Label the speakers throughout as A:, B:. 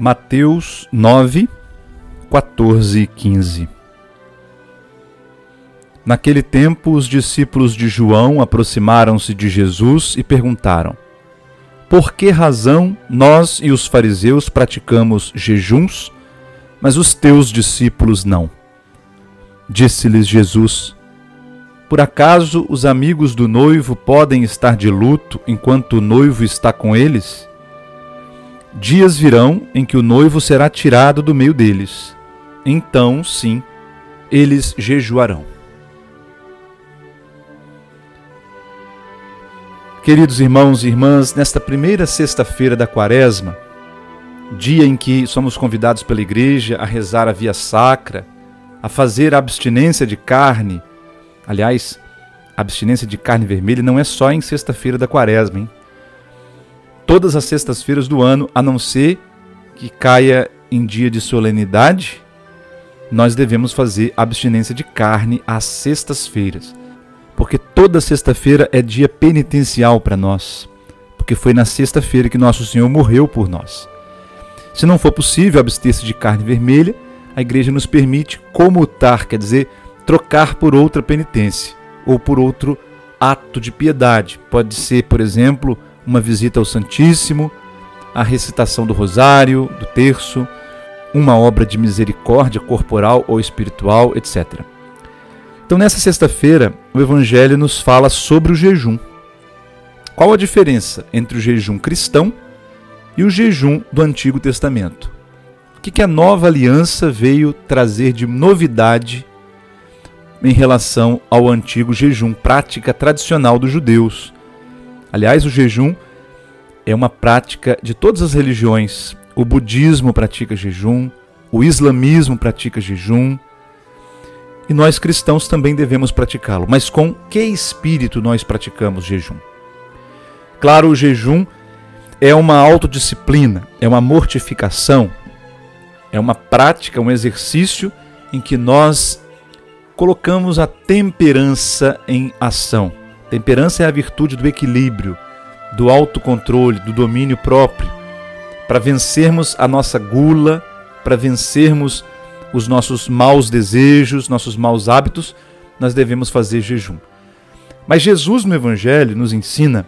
A: Mateus 9, 14 e 15 Naquele tempo, os discípulos de João aproximaram-se de Jesus e perguntaram: Por que razão nós e os fariseus praticamos jejuns, mas os teus discípulos não? Disse-lhes Jesus: Por acaso os amigos do noivo podem estar de luto enquanto o noivo está com eles? Dias virão em que o noivo será tirado do meio deles. Então, sim, eles jejuarão. Queridos irmãos e irmãs, nesta primeira sexta-feira da Quaresma, dia em que somos convidados pela igreja a rezar a via sacra, a fazer a abstinência de carne. Aliás, a abstinência de carne vermelha não é só em sexta-feira da Quaresma, hein? Todas as sextas-feiras do ano, a não ser que caia em dia de solenidade, nós devemos fazer abstinência de carne às sextas-feiras. Porque toda sexta-feira é dia penitencial para nós. Porque foi na sexta-feira que nosso Senhor morreu por nós. Se não for possível abster-se de carne vermelha, a igreja nos permite comutar, quer dizer, trocar por outra penitência ou por outro ato de piedade. Pode ser, por exemplo, uma visita ao Santíssimo, a recitação do Rosário, do Terço, uma obra de misericórdia corporal ou espiritual, etc. Então, nessa sexta-feira, o Evangelho nos fala sobre o jejum. Qual a diferença entre o jejum cristão e o jejum do Antigo Testamento? O que, a nova aliança veio trazer de novidade em relação ao antigo jejum, prática tradicional dos judeus, Aliás, o jejum é uma prática de todas as religiões. O budismo pratica jejum, o islamismo pratica jejum, e nós cristãos também devemos praticá-lo. Mas com que espírito nós praticamos jejum? Claro, o jejum é uma autodisciplina, é uma mortificação, é uma prática, um exercício em que nós colocamos a temperança em ação. Temperança é a virtude do equilíbrio, do autocontrole, do domínio próprio, para vencermos a nossa gula, para vencermos os nossos maus desejos, nossos maus hábitos, nós devemos fazer jejum. Mas Jesus no Evangelho nos ensina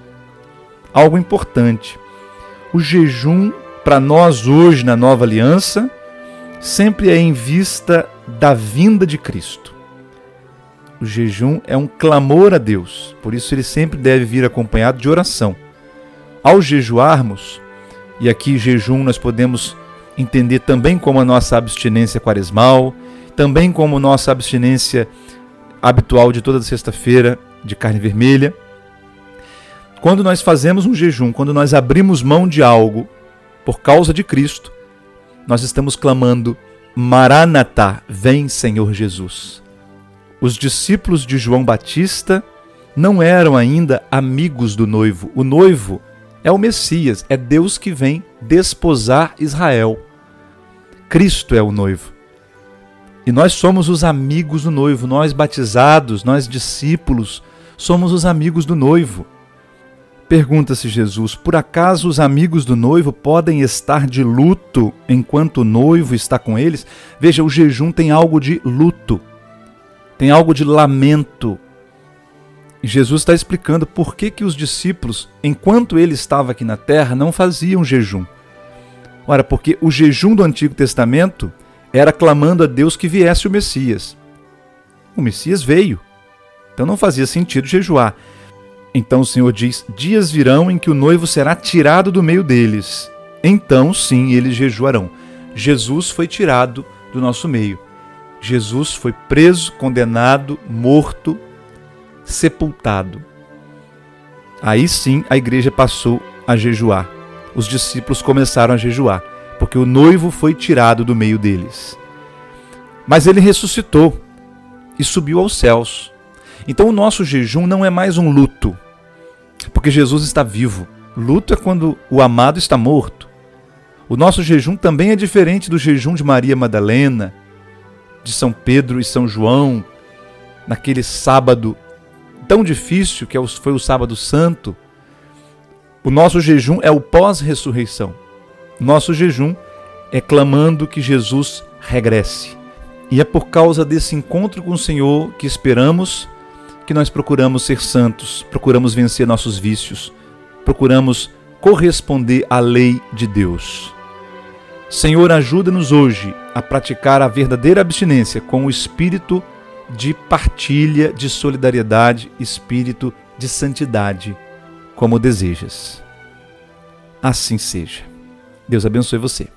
A: algo importante. O jejum, para nós hoje na nova aliança, sempre é em vista da vinda de Cristo. O jejum é um clamor a Deus, por isso ele sempre deve vir acompanhado de oração. Ao jejuarmos, e aqui jejum nós podemos entender também como a nossa abstinência quaresmal, também como nossa abstinência habitual de toda sexta-feira de carne vermelha. Quando nós fazemos um jejum, quando nós abrimos mão de algo por causa de Cristo, nós estamos clamando: Maranatá, vem Senhor Jesus. Os discípulos de João Batista não eram ainda amigos do noivo. O noivo é o Messias, é Deus que vem desposar Israel. Cristo é o noivo. E nós somos os amigos do noivo, nós batizados, nós discípulos, somos os amigos do noivo. Pergunta-se Jesus: por acaso os amigos do noivo podem estar de luto enquanto o noivo está com eles? Veja, o jejum tem algo de luto tem algo de lamento. E Jesus está explicando por que, que os discípulos, enquanto ele estava aqui na terra, não faziam jejum. Ora, porque o jejum do Antigo Testamento era clamando a Deus que viesse o Messias. O Messias veio, então não fazia sentido jejuar. Então o Senhor diz: Dias virão em que o noivo será tirado do meio deles. Então sim eles jejuarão. Jesus foi tirado do nosso meio. Jesus foi preso, condenado, morto, sepultado. Aí sim a igreja passou a jejuar. Os discípulos começaram a jejuar, porque o noivo foi tirado do meio deles. Mas ele ressuscitou e subiu aos céus. Então o nosso jejum não é mais um luto, porque Jesus está vivo. Luto é quando o amado está morto. O nosso jejum também é diferente do jejum de Maria Madalena, de São Pedro e São João, naquele sábado tão difícil que é foi o sábado santo, o nosso jejum é o pós-ressurreição. Nosso jejum é clamando que Jesus regresse. E é por causa desse encontro com o Senhor que esperamos que nós procuramos ser santos, procuramos vencer nossos vícios, procuramos corresponder à lei de Deus. Senhor, ajuda-nos hoje a praticar a verdadeira abstinência com o espírito de partilha, de solidariedade, espírito de santidade, como desejas. Assim seja. Deus abençoe você.